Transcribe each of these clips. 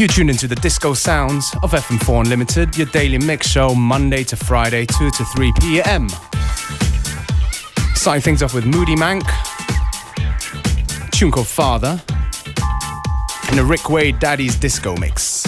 You tuned into the disco sounds of FM4 Unlimited, your daily mix show Monday to Friday, 2 to 3 p.m. Starting things off with Moody Mank, tune called Father, and a Rick Wade Daddy's Disco Mix.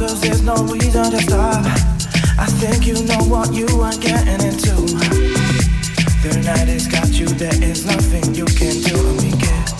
cause there's no reason to stop. I think you know what you are getting into. The night has got you, there is nothing you can do. Let me get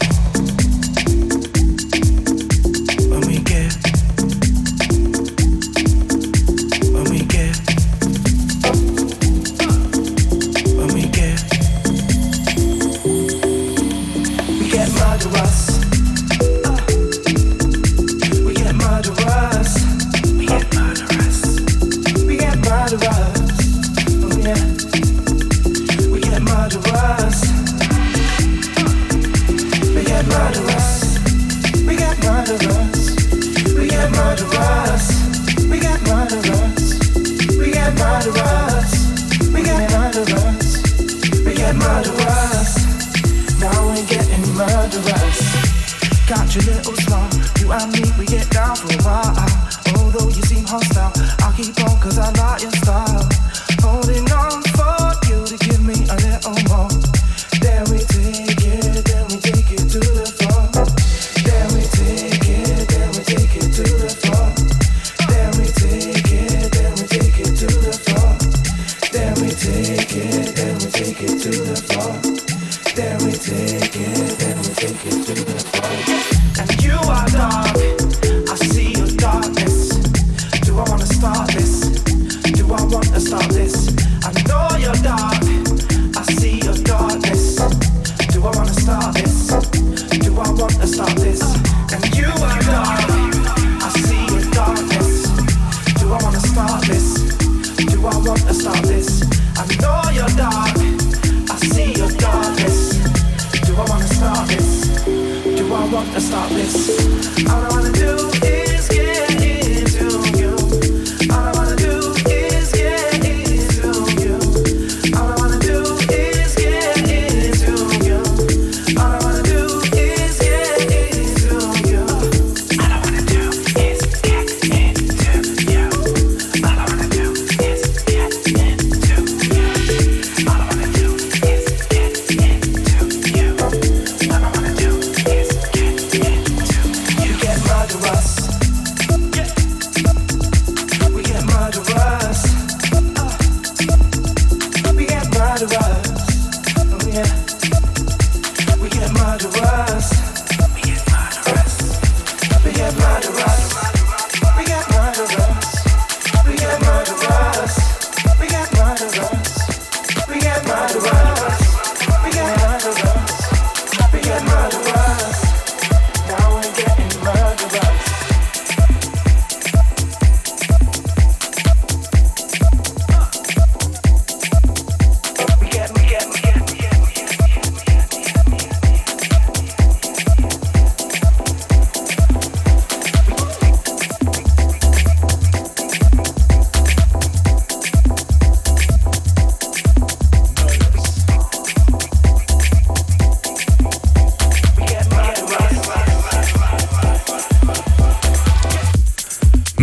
Je l'ai aussi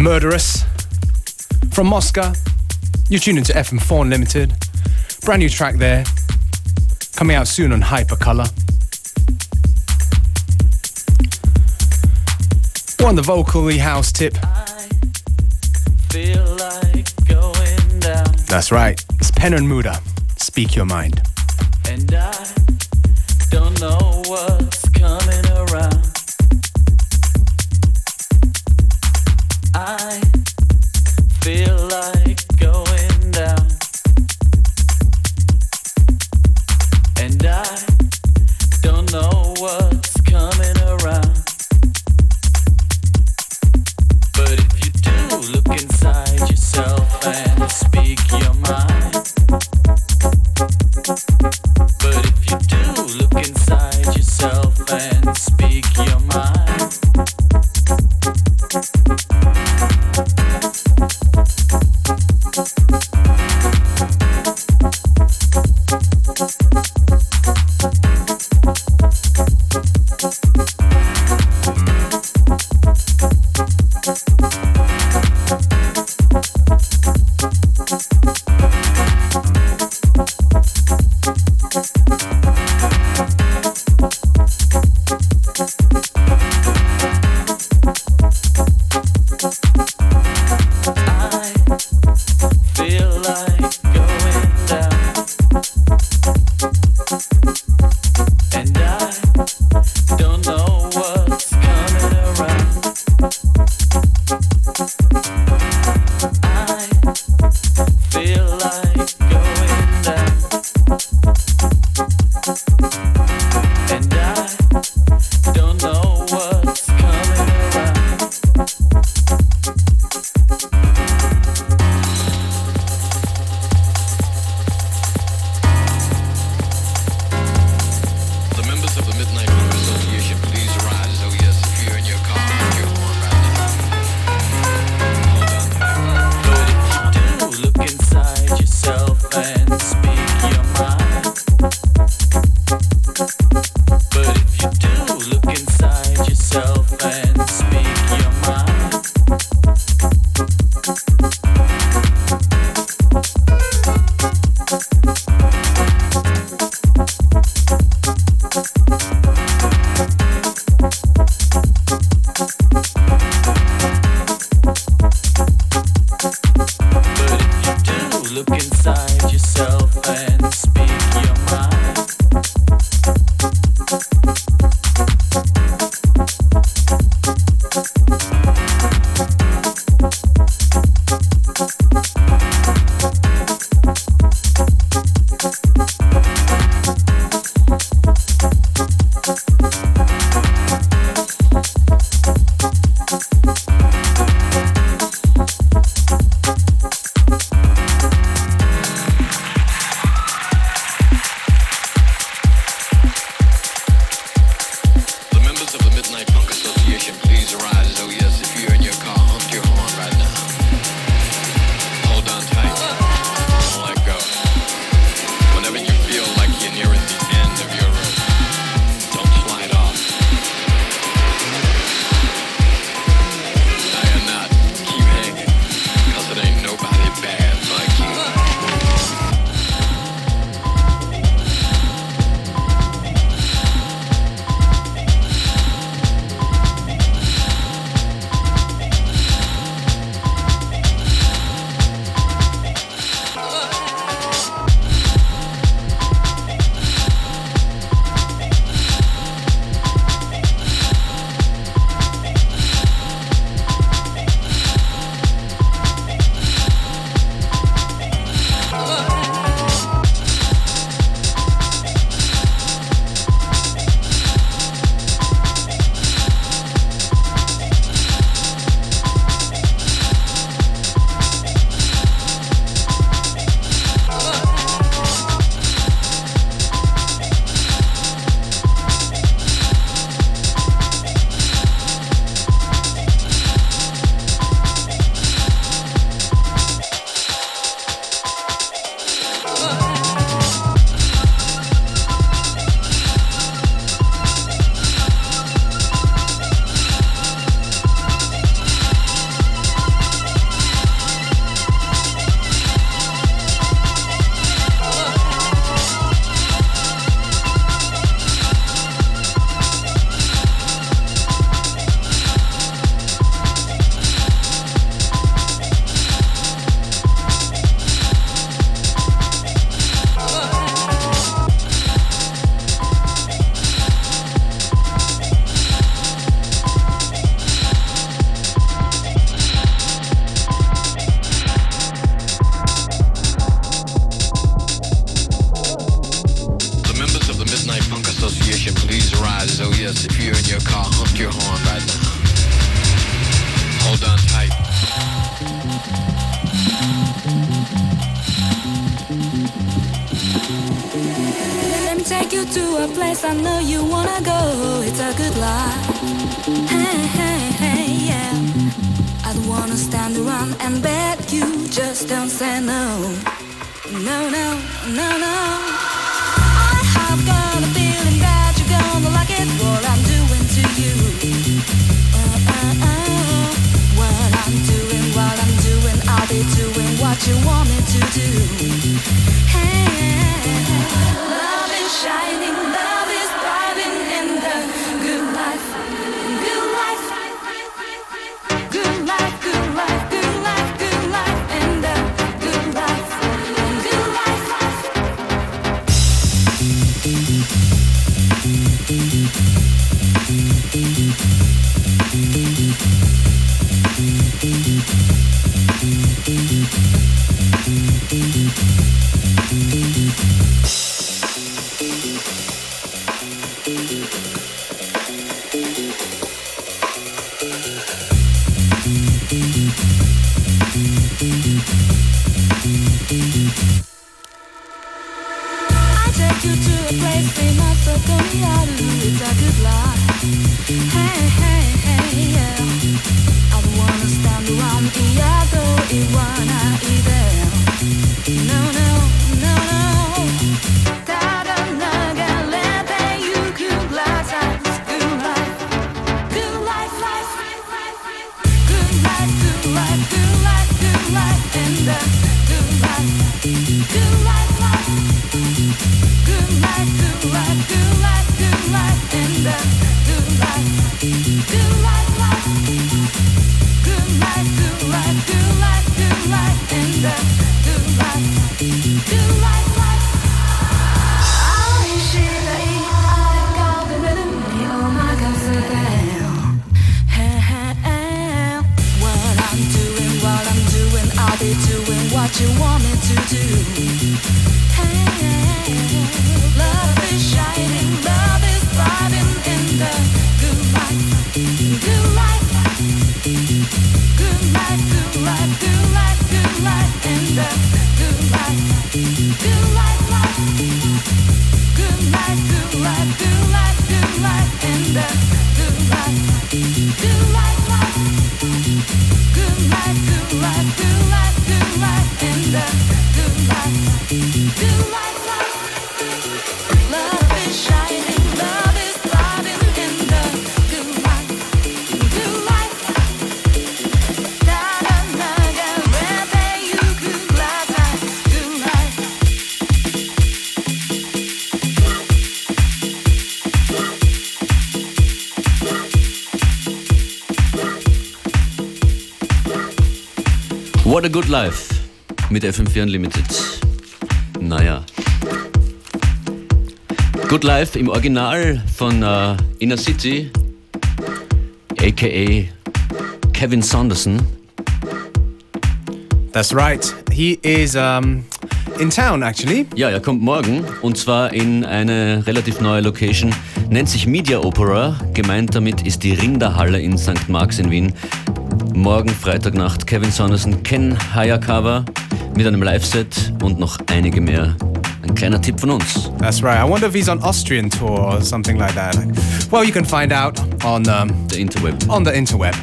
Murderous from Moscow, you're tuned into FM4 Unlimited. Brand new track there, coming out soon on Hypercolor. One the vocally house tip. Like That's right, it's Pen and Muda. Speak your mind. Good life, good life, good life, uh, good life, and the good life. a Good Life mit FM4 Unlimited. Naja. Good Life im Original von uh, Inner City, aka Kevin Saunderson. That's right. He is um, in town actually. Ja, er kommt morgen und zwar in eine relativ neue Location. Nennt sich Media Opera. Gemeint damit ist die Rinderhalle in St. Marx in Wien. Morgen Freitagnacht Kevin Saunderson, Ken Hayakawa mit einem Live-Set und noch einige mehr. Ein kleiner Tipp von uns. That's right. I wonder if he's on Austrian tour or something like that. Well, you can find out on um, the interweb. On the interweb.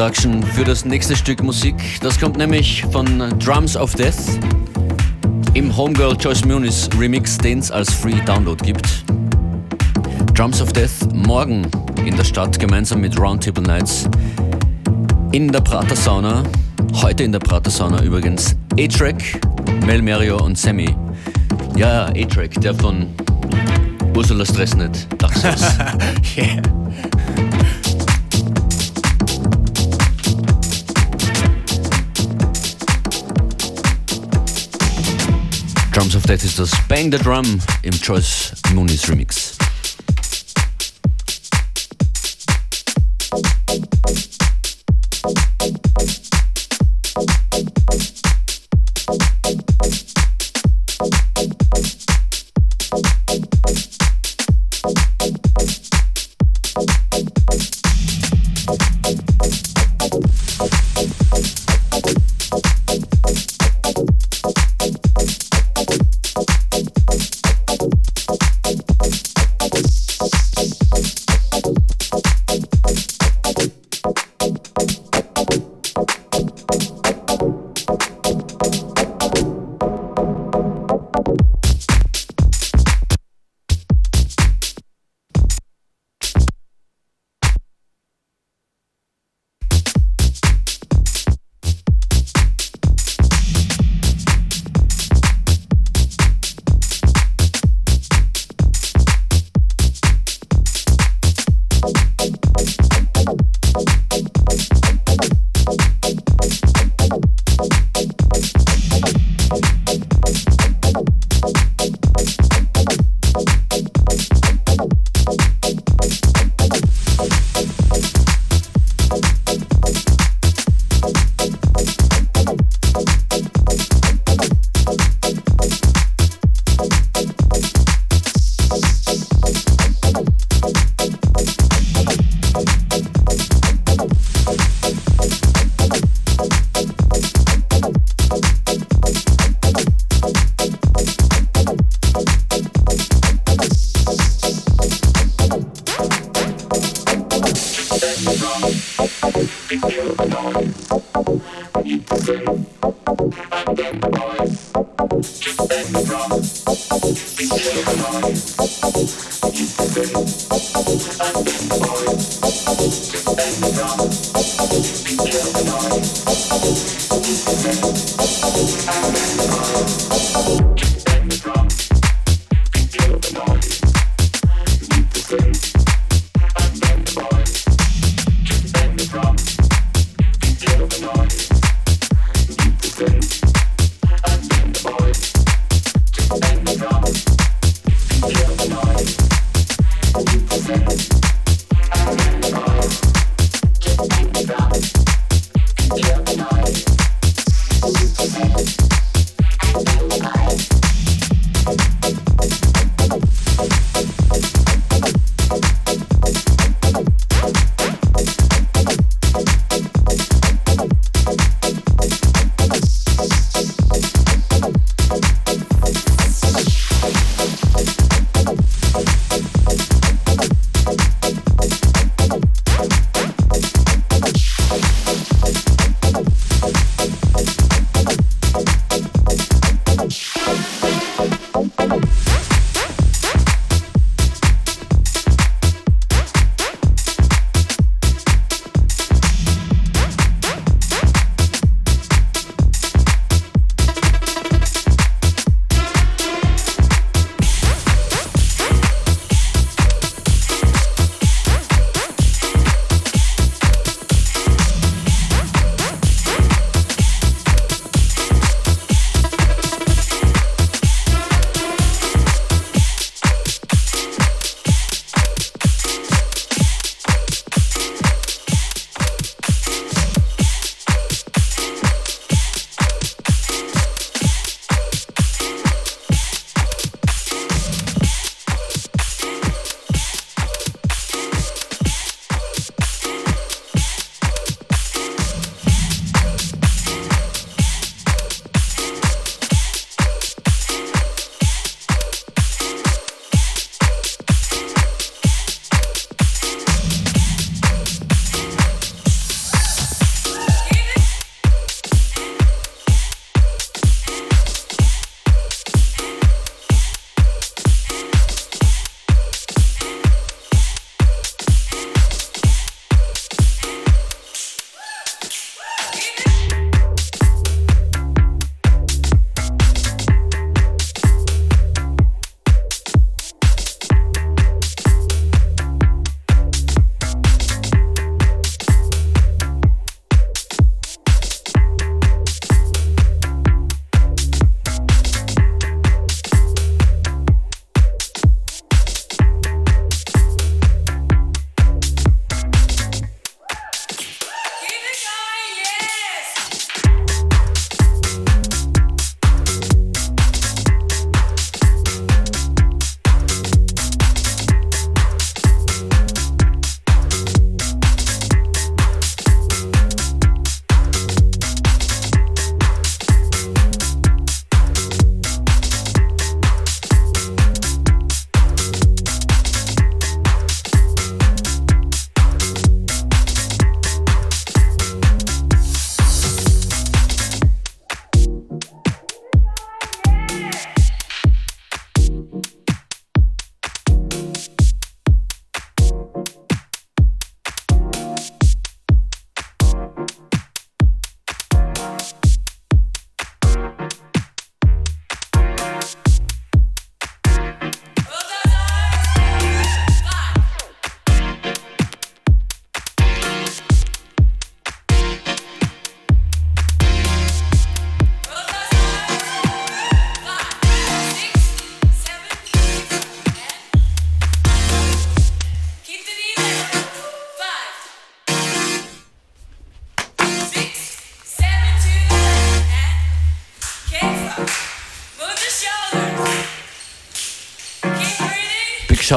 Introduction für das nächste Stück Musik. Das kommt nämlich von Drums of Death im Homegirl Joyce Muniz Remix, den es als Free Download gibt. Drums of Death morgen in der Stadt gemeinsam mit Roundtable Nights in der Prater Sauna. Heute in der Prater Sauna übrigens A-Track, Mel Mario und Sammy. Ja, A-Track, der von Ursula Stressnet. Dachshaus. Yeah. Drums of Death ist das Bang the Drum im Joyce Muniz Remix. Six.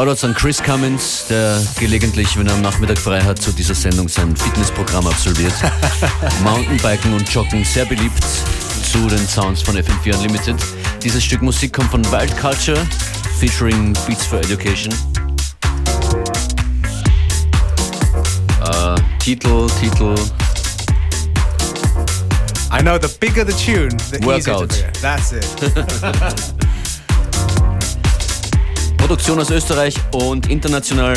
Shoutouts an Chris Cummins, der gelegentlich, wenn er am Nachmittag frei hat, zu dieser Sendung sein Fitnessprogramm absolviert. Mountainbiken und Joggen sehr beliebt zu den Sounds von FM4 Unlimited. Dieses Stück Musik kommt von Wild Culture, featuring Beats for Education. Äh, Titel, Titel, I know the bigger the tune, the easier to Workout. figure. That's it. Produktion aus Österreich und international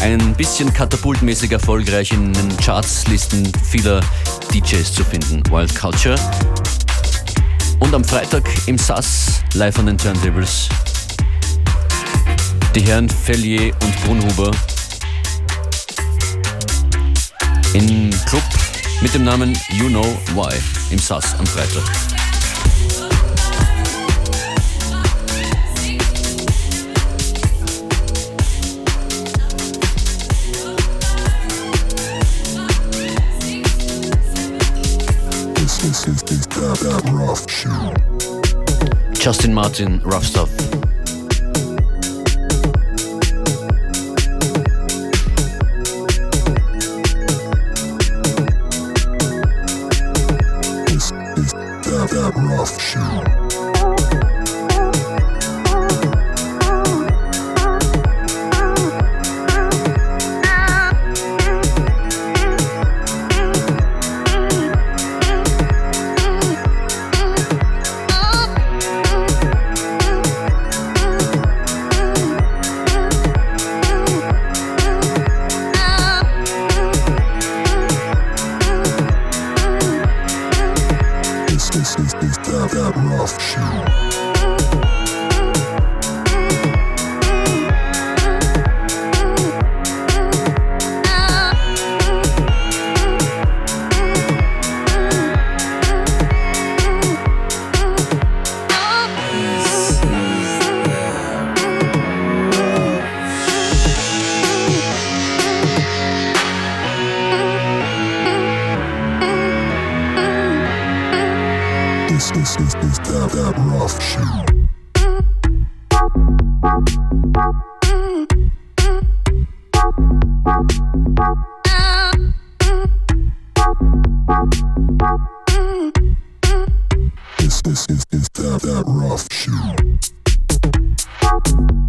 ein bisschen katapultmäßig erfolgreich in den Chartslisten vieler DJs zu finden. Wild Culture. Und am Freitag im SAS live an den Turntables die Herren Fellier und Brunhuber im Club mit dem Namen You Know Why im SAS am Freitag. Justin Martin, Rough Stuff. This is, is, is that, that rough shit.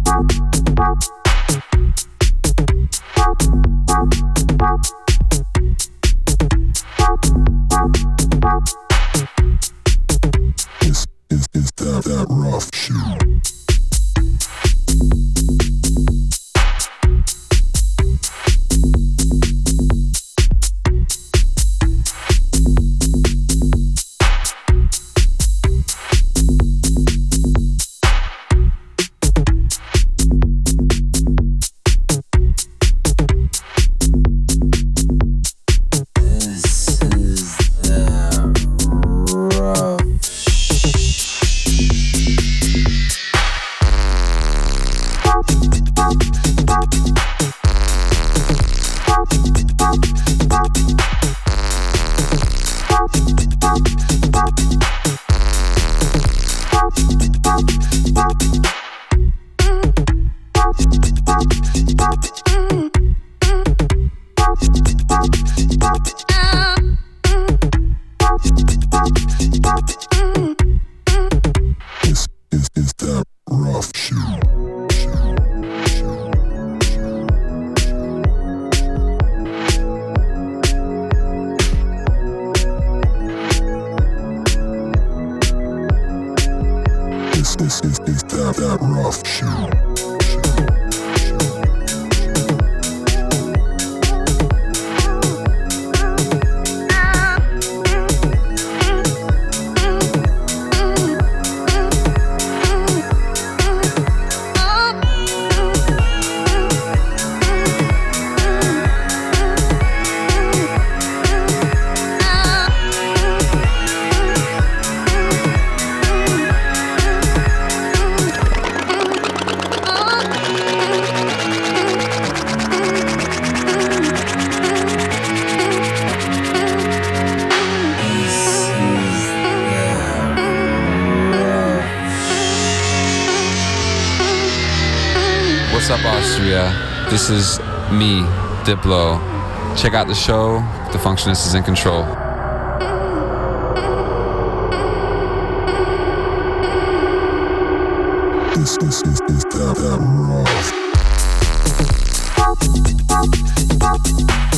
This is me, Diplo. Check out the show. The Functionist is in control. This is is is that that.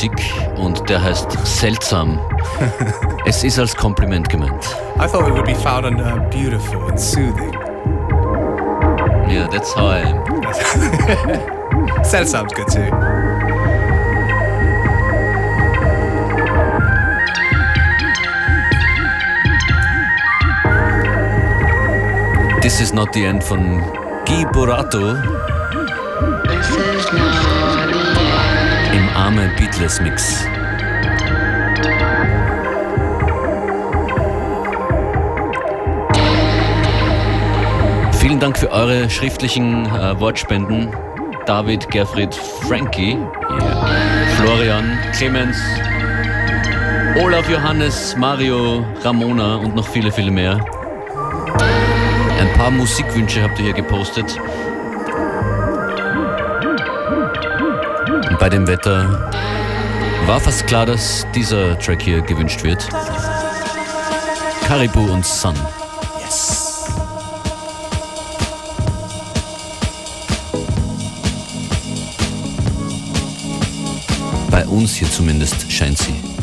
Musik und der heißt Seltsam. es ist als Kompliment gemeint. I thought it would be found under beautiful and soothing. Yeah, that's how I am. Seltsam's good too. This is not the end von Guy Borato im Arme Beatless Mix. Vielen Dank für eure schriftlichen äh, Wortspenden. David, Gerfried, Frankie, Florian, Clemens, Olaf, Johannes, Mario, Ramona und noch viele, viele mehr. Ein paar Musikwünsche habt ihr hier gepostet. Bei dem Wetter war fast klar, dass dieser Track hier gewünscht wird. Caribou und Sun. Bei uns hier zumindest scheint sie.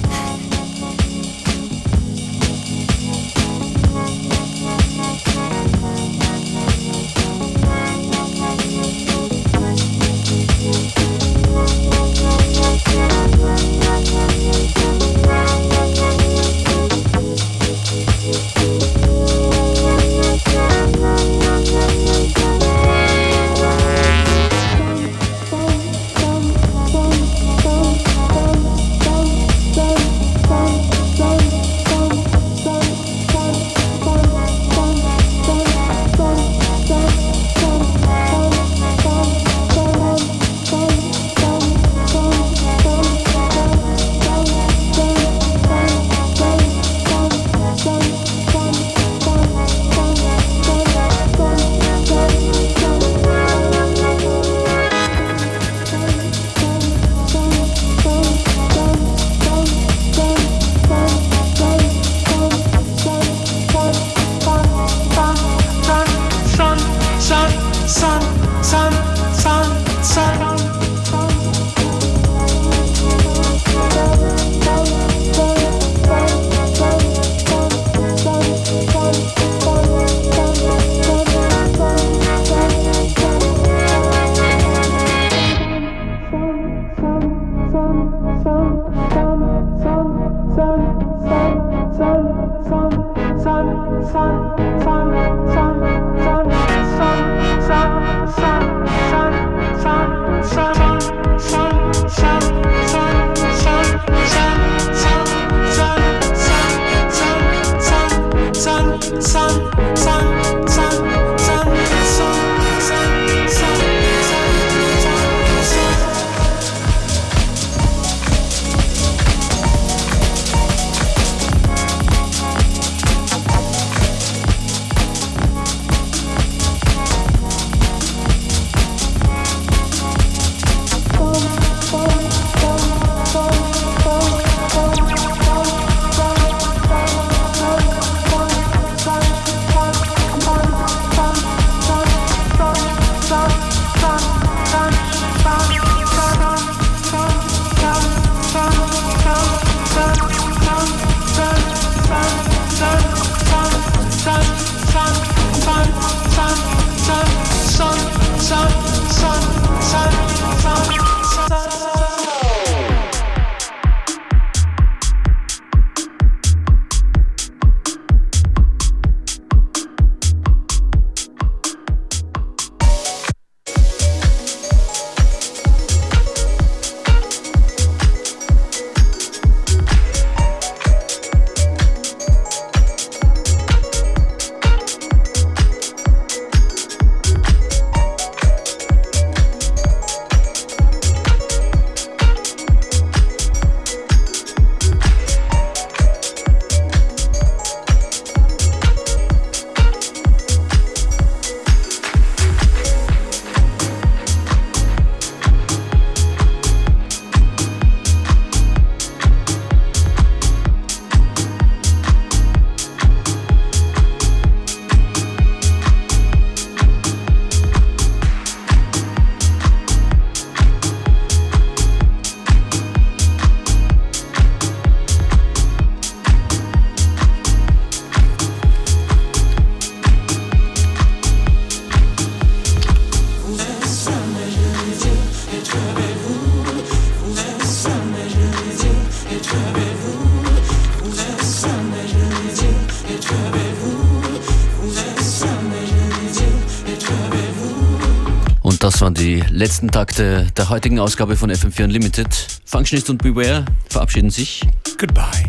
Letzten Takte der heutigen Ausgabe von FM4 Unlimited. Functionist und Beware verabschieden sich. Goodbye.